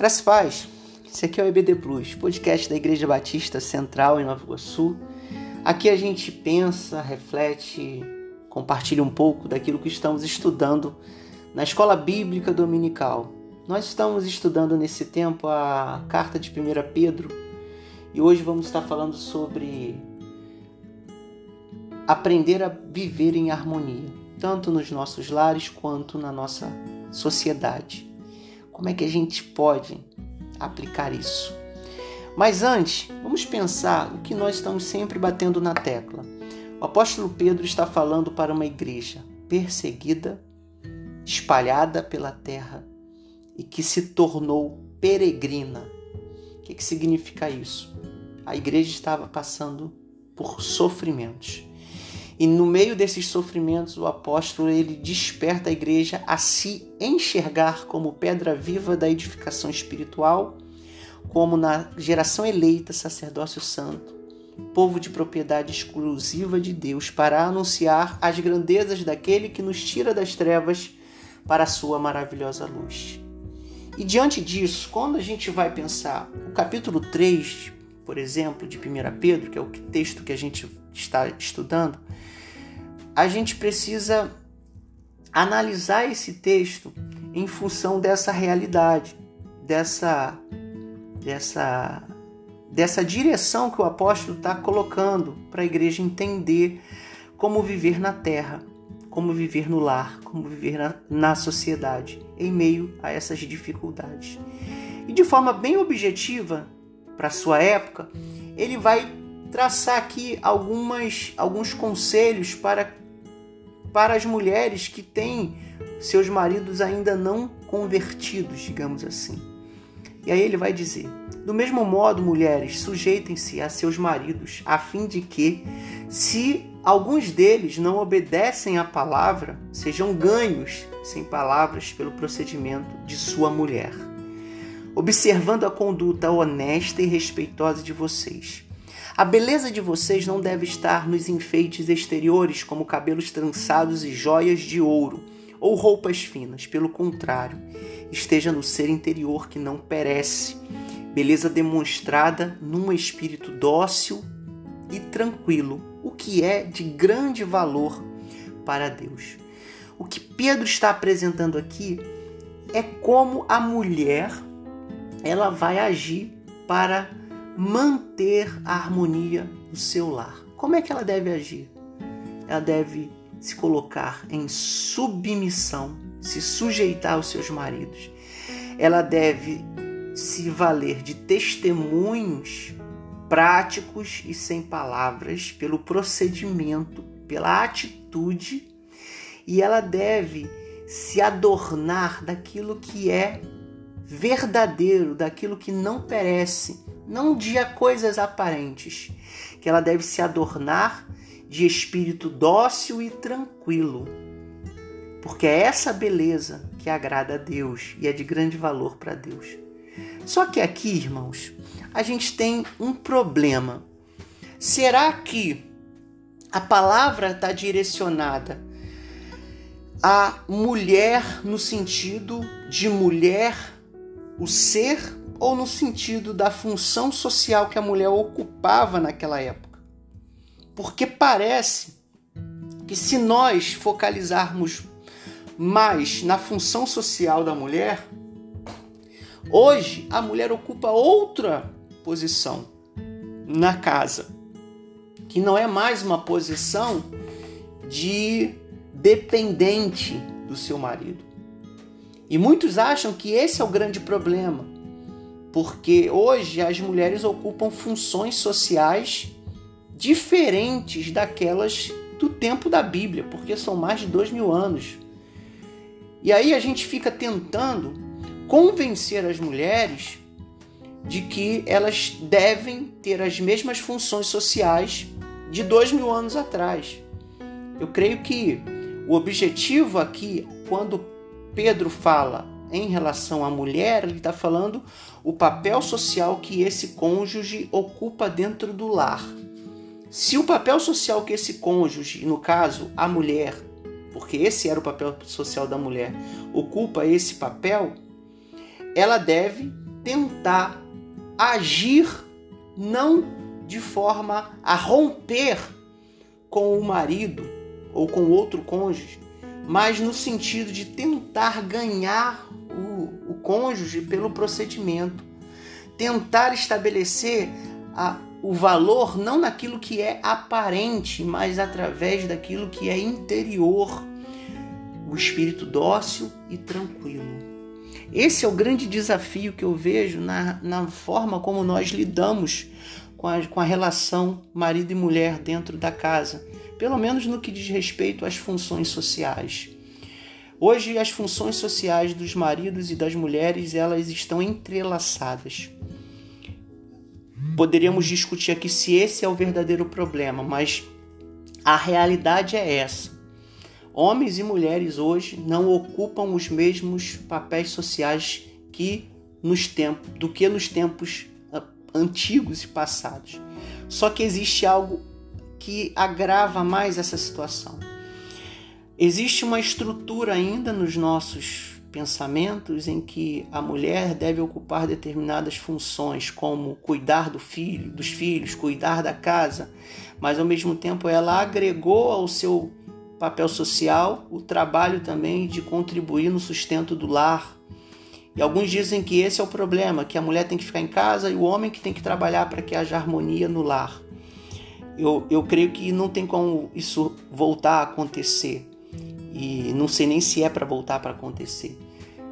Graças paz. Esse aqui é o EBD Plus, podcast da Igreja Batista Central em Nova Iguaçu. Aqui a gente pensa, reflete, compartilha um pouco daquilo que estamos estudando na Escola Bíblica Dominical. Nós estamos estudando nesse tempo a carta de 1 Pedro e hoje vamos estar falando sobre aprender a viver em harmonia, tanto nos nossos lares quanto na nossa sociedade. Como é que a gente pode aplicar isso? Mas antes, vamos pensar o que nós estamos sempre batendo na tecla. O apóstolo Pedro está falando para uma igreja perseguida, espalhada pela terra e que se tornou peregrina. O que, significa isso? A igreja estava passando por sofrimentos. E no meio desses sofrimentos, o apóstolo ele desperta a igreja a se enxergar como pedra viva da edificação espiritual, como na geração eleita, sacerdócio santo, povo de propriedade exclusiva de Deus, para anunciar as grandezas daquele que nos tira das trevas para a sua maravilhosa luz. E diante disso, quando a gente vai pensar o capítulo 3, por exemplo, de 1 Pedro, que é o texto que a gente está estudando, a gente precisa analisar esse texto em função dessa realidade, dessa, dessa, dessa direção que o apóstolo está colocando para a igreja entender como viver na terra, como viver no lar, como viver na, na sociedade, em meio a essas dificuldades. E de forma bem objetiva, para sua época, ele vai traçar aqui algumas, alguns conselhos para para as mulheres que têm seus maridos ainda não convertidos, digamos assim. E aí ele vai dizer: Do mesmo modo, mulheres, sujeitem-se a seus maridos, a fim de que, se alguns deles não obedecem à palavra, sejam ganhos sem palavras pelo procedimento de sua mulher, observando a conduta honesta e respeitosa de vocês a beleza de vocês não deve estar nos enfeites exteriores, como cabelos trançados e joias de ouro, ou roupas finas. Pelo contrário, esteja no ser interior que não perece, beleza demonstrada num espírito dócil e tranquilo, o que é de grande valor para Deus. O que Pedro está apresentando aqui é como a mulher ela vai agir para manter a harmonia do seu lar. Como é que ela deve agir? Ela deve se colocar em submissão, se sujeitar aos seus maridos. Ela deve se valer de testemunhos práticos e sem palavras pelo procedimento, pela atitude, e ela deve se adornar daquilo que é verdadeiro, daquilo que não perece, não de coisas aparentes, que ela deve se adornar de espírito dócil e tranquilo, porque é essa beleza que agrada a Deus e é de grande valor para Deus. Só que aqui, irmãos, a gente tem um problema. Será que a palavra está direcionada à mulher no sentido de mulher o ser ou no sentido da função social que a mulher ocupava naquela época. Porque parece que se nós focalizarmos mais na função social da mulher, hoje a mulher ocupa outra posição na casa, que não é mais uma posição de dependente do seu marido. E muitos acham que esse é o grande problema, porque hoje as mulheres ocupam funções sociais diferentes daquelas do tempo da Bíblia, porque são mais de dois mil anos. E aí a gente fica tentando convencer as mulheres de que elas devem ter as mesmas funções sociais de dois mil anos atrás. Eu creio que o objetivo aqui, quando Pedro fala em relação à mulher, ele está falando o papel social que esse cônjuge ocupa dentro do lar. Se o papel social que esse cônjuge, no caso a mulher, porque esse era o papel social da mulher, ocupa esse papel, ela deve tentar agir não de forma a romper com o marido ou com outro cônjuge, mas no sentido de tentar ganhar o, o cônjuge pelo procedimento, tentar estabelecer a, o valor não naquilo que é aparente, mas através daquilo que é interior, o espírito dócil e tranquilo. Esse é o grande desafio que eu vejo na, na forma como nós lidamos com a, com a relação marido e mulher dentro da casa, pelo menos no que diz respeito às funções sociais. Hoje as funções sociais dos maridos e das mulheres elas estão entrelaçadas. Poderíamos discutir aqui se esse é o verdadeiro problema, mas a realidade é essa. Homens e mulheres hoje não ocupam os mesmos papéis sociais que nos tempos do que nos tempos antigos e passados. Só que existe algo que agrava mais essa situação. Existe uma estrutura ainda nos nossos pensamentos em que a mulher deve ocupar determinadas funções, como cuidar do filho, dos filhos, cuidar da casa, mas ao mesmo tempo ela agregou ao seu papel social o trabalho também de contribuir no sustento do lar. E alguns dizem que esse é o problema, que a mulher tem que ficar em casa e o homem que tem que trabalhar para que haja harmonia no lar. Eu, eu creio que não tem como isso voltar a acontecer e não sei nem se é para voltar para acontecer.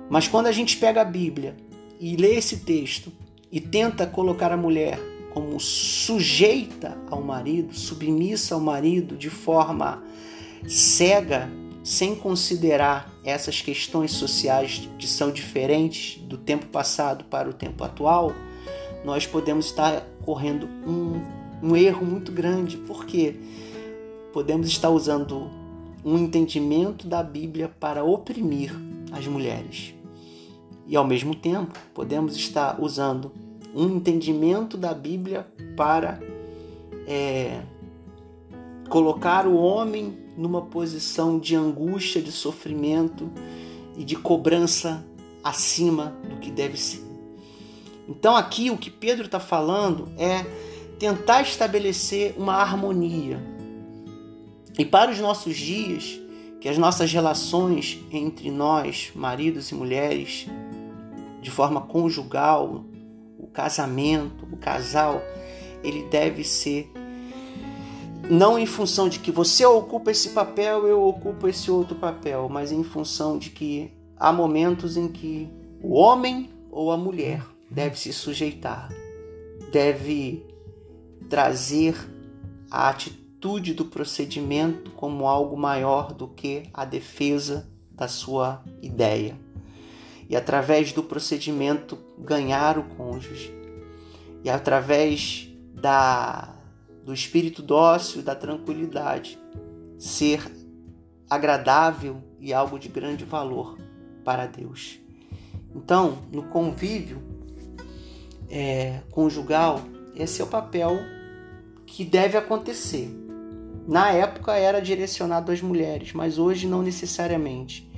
Mas quando a gente pega a Bíblia e lê esse texto e tenta colocar a mulher como sujeita ao marido, submissa ao marido de forma cega, sem considerar essas questões sociais que são diferentes do tempo passado para o tempo atual, nós podemos estar correndo um, um erro muito grande, porque podemos estar usando um entendimento da Bíblia para oprimir as mulheres. E ao mesmo tempo, podemos estar usando um entendimento da Bíblia para é, colocar o homem numa posição de angústia, de sofrimento e de cobrança acima do que deve ser. Então, aqui o que Pedro está falando é tentar estabelecer uma harmonia e para os nossos dias, que as nossas relações entre nós, maridos e mulheres, de forma conjugal, o casamento, o casal, ele deve ser não em função de que você ocupa esse papel, eu ocupo esse outro papel, mas em função de que há momentos em que o homem ou a mulher deve se sujeitar, deve trazer a atitude do procedimento como algo maior do que a defesa da sua ideia. E através do procedimento ganhar o cônjuge. E através da do espírito dócil, da tranquilidade, ser agradável e algo de grande valor para Deus. Então, no convívio é, conjugal, esse é o papel que deve acontecer na época era direcionado às mulheres, mas hoje não necessariamente.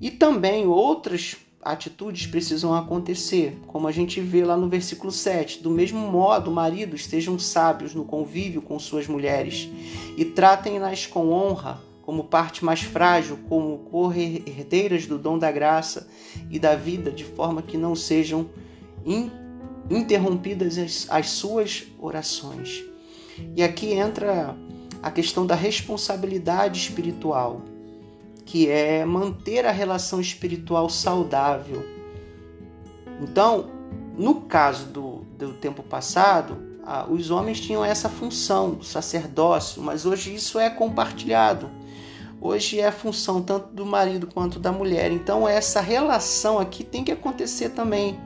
E também outras atitudes precisam acontecer, como a gente vê lá no versículo 7. Do mesmo modo, maridos sejam sábios no convívio com suas mulheres e tratem-nas com honra, como parte mais frágil, como corredeiras do dom da graça e da vida, de forma que não sejam interrompidas as, as suas orações. E aqui entra a questão da responsabilidade espiritual, que é manter a relação espiritual saudável. Então, no caso do, do tempo passado, os homens tinham essa função do sacerdócio, mas hoje isso é compartilhado. Hoje é a função tanto do marido quanto da mulher. Então, essa relação aqui tem que acontecer também.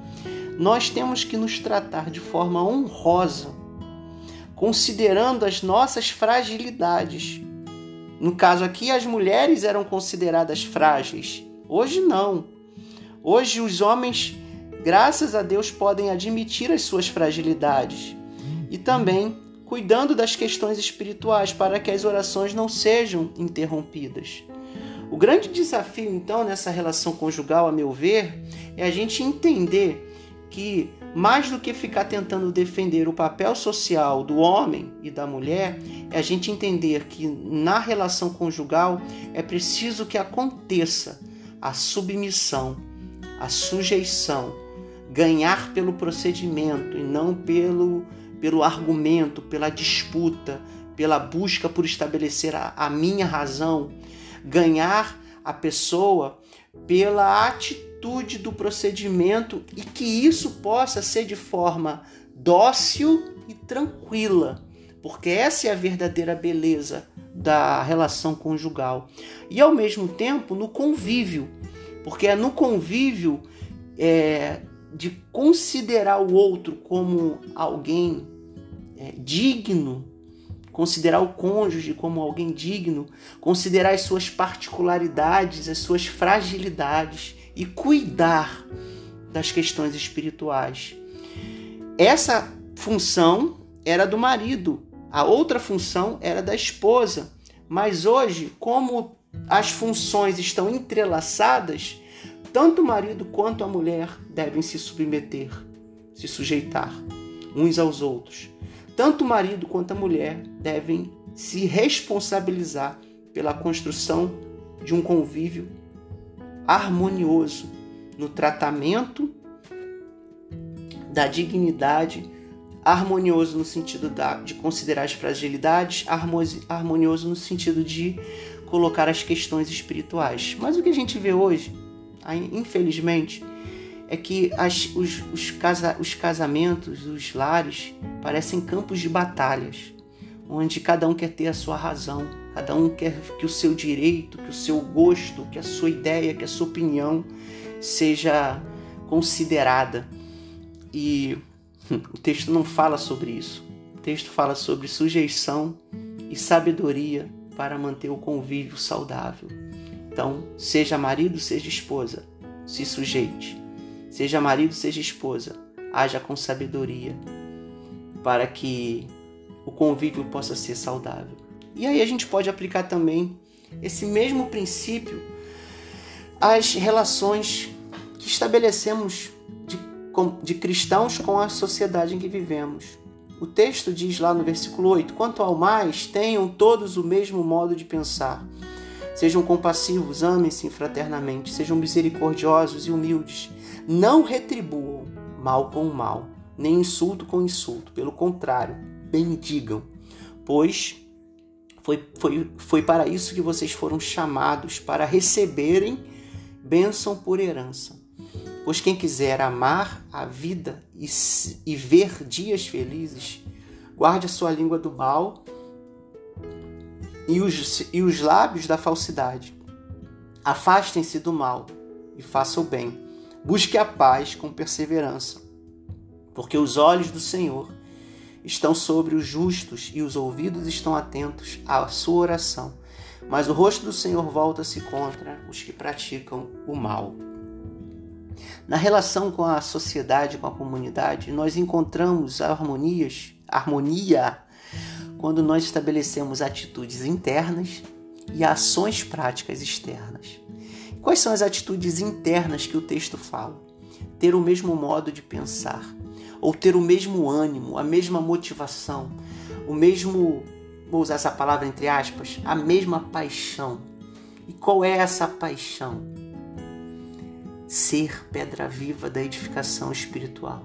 Nós temos que nos tratar de forma honrosa considerando as nossas fragilidades. No caso aqui, as mulheres eram consideradas frágeis. Hoje não. Hoje os homens, graças a Deus, podem admitir as suas fragilidades e também cuidando das questões espirituais para que as orações não sejam interrompidas. O grande desafio, então, nessa relação conjugal, a meu ver, é a gente entender que mais do que ficar tentando defender o papel social do homem e da mulher, é a gente entender que na relação conjugal é preciso que aconteça a submissão, a sujeição, ganhar pelo procedimento e não pelo, pelo argumento, pela disputa, pela busca por estabelecer a, a minha razão, ganhar a pessoa pela atitude do procedimento e que isso possa ser de forma dócil e tranquila, porque essa é a verdadeira beleza da relação conjugal. E ao mesmo tempo no convívio, porque é no convívio é, de considerar o outro como alguém é, digno considerar o cônjuge como alguém digno, considerar as suas particularidades, as suas fragilidades e cuidar das questões espirituais. Essa função era do marido, a outra função era da esposa. Mas hoje, como as funções estão entrelaçadas, tanto o marido quanto a mulher devem se submeter, se sujeitar uns aos outros. Tanto o marido quanto a mulher devem se responsabilizar pela construção de um convívio harmonioso no tratamento da dignidade, harmonioso no sentido da, de considerar as fragilidades, harmonioso no sentido de colocar as questões espirituais. Mas o que a gente vê hoje, infelizmente, é que as, os, os, casa, os casamentos, os lares, parecem campos de batalhas, onde cada um quer ter a sua razão, cada um quer que o seu direito, que o seu gosto, que a sua ideia, que a sua opinião seja considerada. E o texto não fala sobre isso. O texto fala sobre sujeição e sabedoria para manter o convívio saudável. Então, seja marido, seja esposa, se sujeite. Seja marido, seja esposa, haja com sabedoria para que o convívio possa ser saudável. E aí a gente pode aplicar também esse mesmo princípio às relações que estabelecemos de, de cristãos com a sociedade em que vivemos. O texto diz lá no versículo 8: Quanto ao mais, tenham todos o mesmo modo de pensar. Sejam compassivos, amem-se fraternamente, sejam misericordiosos e humildes. Não retribuam mal com mal, nem insulto com insulto. Pelo contrário, bendigam, pois foi, foi, foi para isso que vocês foram chamados para receberem bênção por herança. Pois quem quiser amar a vida e, e ver dias felizes, guarde a sua língua do mal e os, e os lábios da falsidade. Afastem-se do mal e façam o bem Busque a paz com perseverança, porque os olhos do Senhor estão sobre os justos e os ouvidos estão atentos à sua oração. Mas o rosto do Senhor volta-se contra os que praticam o mal. Na relação com a sociedade, com a comunidade, nós encontramos harmonias, harmonia quando nós estabelecemos atitudes internas e ações práticas externas. Quais são as atitudes internas que o texto fala? Ter o mesmo modo de pensar, ou ter o mesmo ânimo, a mesma motivação, o mesmo, vou usar essa palavra entre aspas, a mesma paixão. E qual é essa paixão? Ser pedra viva da edificação espiritual.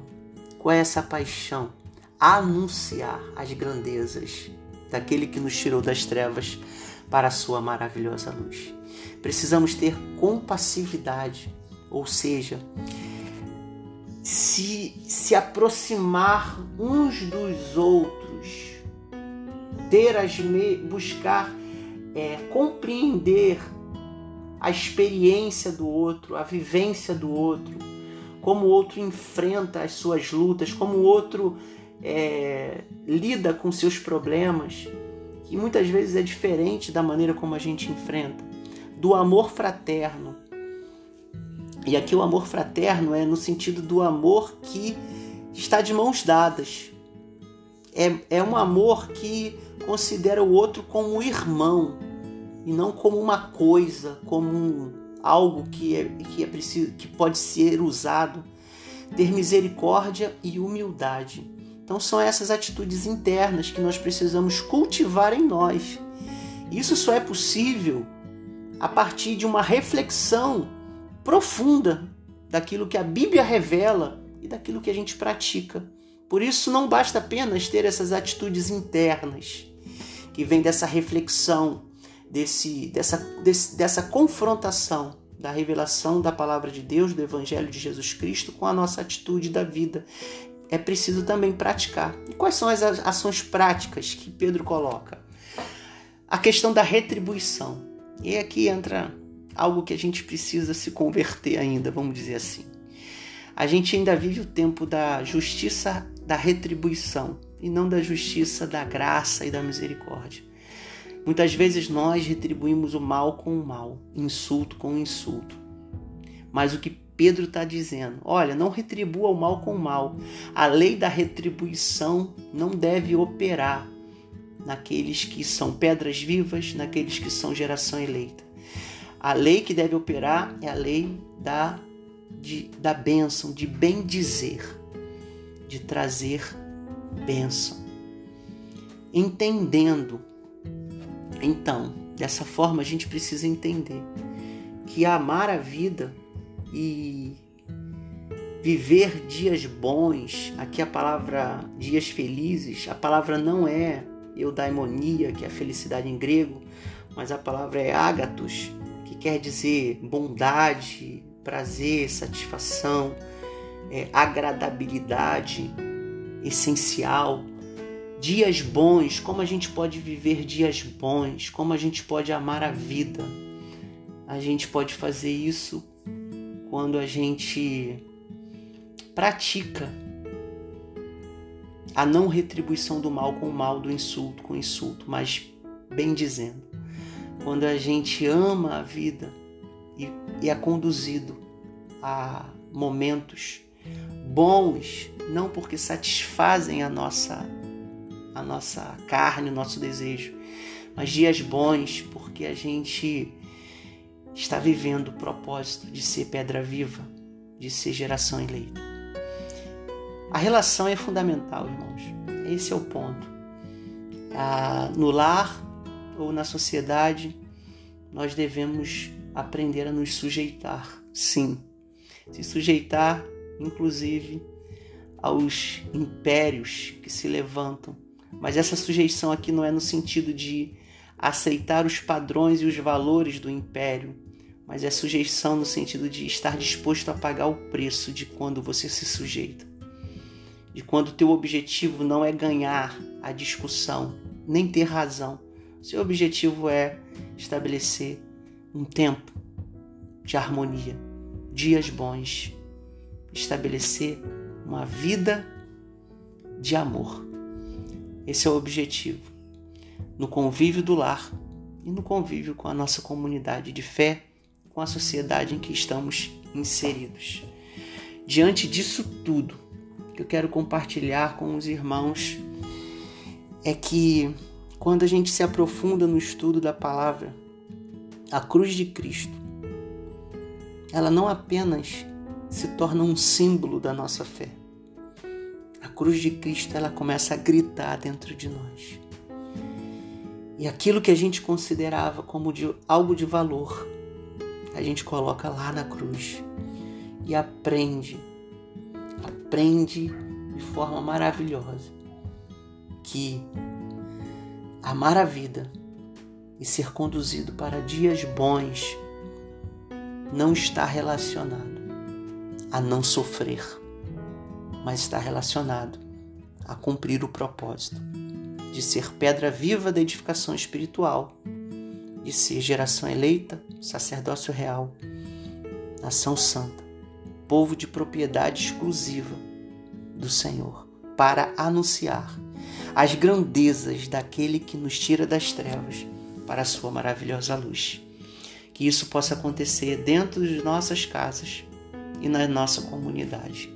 Qual é essa paixão? Anunciar as grandezas daquele que nos tirou das trevas para a sua maravilhosa luz. Precisamos ter compassividade, ou seja, se, se aproximar uns dos outros, ter as me, buscar é, compreender a experiência do outro, a vivência do outro, como o outro enfrenta as suas lutas, como o outro é, lida com seus problemas, que muitas vezes é diferente da maneira como a gente enfrenta do amor fraterno. E aqui o amor fraterno é no sentido do amor que está de mãos dadas. É, é um amor que considera o outro como irmão e não como uma coisa, como um, algo que é, que é preciso, que pode ser usado. ter misericórdia e humildade. Então são essas atitudes internas que nós precisamos cultivar em nós. Isso só é possível a partir de uma reflexão profunda daquilo que a Bíblia revela e daquilo que a gente pratica. Por isso não basta apenas ter essas atitudes internas que vêm dessa reflexão, desse, dessa, desse, dessa confrontação da revelação da palavra de Deus, do Evangelho de Jesus Cristo, com a nossa atitude da vida. É preciso também praticar. E quais são as ações práticas que Pedro coloca? A questão da retribuição. E aqui entra algo que a gente precisa se converter ainda, vamos dizer assim. A gente ainda vive o tempo da justiça da retribuição e não da justiça da graça e da misericórdia. Muitas vezes nós retribuímos o mal com o mal, insulto com insulto. Mas o que Pedro está dizendo, olha, não retribua o mal com o mal. A lei da retribuição não deve operar naqueles que são pedras vivas, naqueles que são geração eleita. A lei que deve operar é a lei da, de, da bênção, de bem dizer, de trazer bênção. Entendendo, então, dessa forma a gente precisa entender que amar a vida e viver dias bons, aqui a palavra dias felizes, a palavra não é eudaimonia, que é a felicidade em grego, mas a palavra é ágatos, que quer dizer bondade, prazer, satisfação, é, agradabilidade essencial. Dias bons, como a gente pode viver dias bons, como a gente pode amar a vida. A gente pode fazer isso quando a gente pratica a não retribuição do mal com o mal, do insulto com o insulto, mas bem dizendo, quando a gente ama a vida e, e é conduzido a momentos bons, não porque satisfazem a nossa a nossa carne, o nosso desejo, mas dias bons porque a gente está vivendo o propósito de ser pedra viva, de ser geração eleita. A relação é fundamental, irmãos. Esse é o ponto. Ah, no lar ou na sociedade, nós devemos aprender a nos sujeitar, sim. Se sujeitar, inclusive, aos impérios que se levantam. Mas essa sujeição aqui não é no sentido de aceitar os padrões e os valores do império, mas é sujeição no sentido de estar disposto a pagar o preço de quando você se sujeita. De quando o teu objetivo não é ganhar a discussão, nem ter razão. Seu objetivo é estabelecer um tempo de harmonia, dias bons, estabelecer uma vida de amor. Esse é o objetivo. No convívio do lar e no convívio com a nossa comunidade de fé com a sociedade em que estamos inseridos. Diante disso tudo, que eu quero compartilhar com os irmãos é que quando a gente se aprofunda no estudo da palavra, a cruz de Cristo, ela não apenas se torna um símbolo da nossa fé. A cruz de Cristo, ela começa a gritar dentro de nós. E aquilo que a gente considerava como de algo de valor, a gente coloca lá na cruz e aprende, aprende de forma maravilhosa que amar a vida e ser conduzido para dias bons não está relacionado a não sofrer, mas está relacionado a cumprir o propósito de ser pedra viva da edificação espiritual de ser geração eleita, sacerdócio real, nação santa, povo de propriedade exclusiva do Senhor, para anunciar as grandezas daquele que nos tira das trevas para a sua maravilhosa luz. Que isso possa acontecer dentro de nossas casas e na nossa comunidade.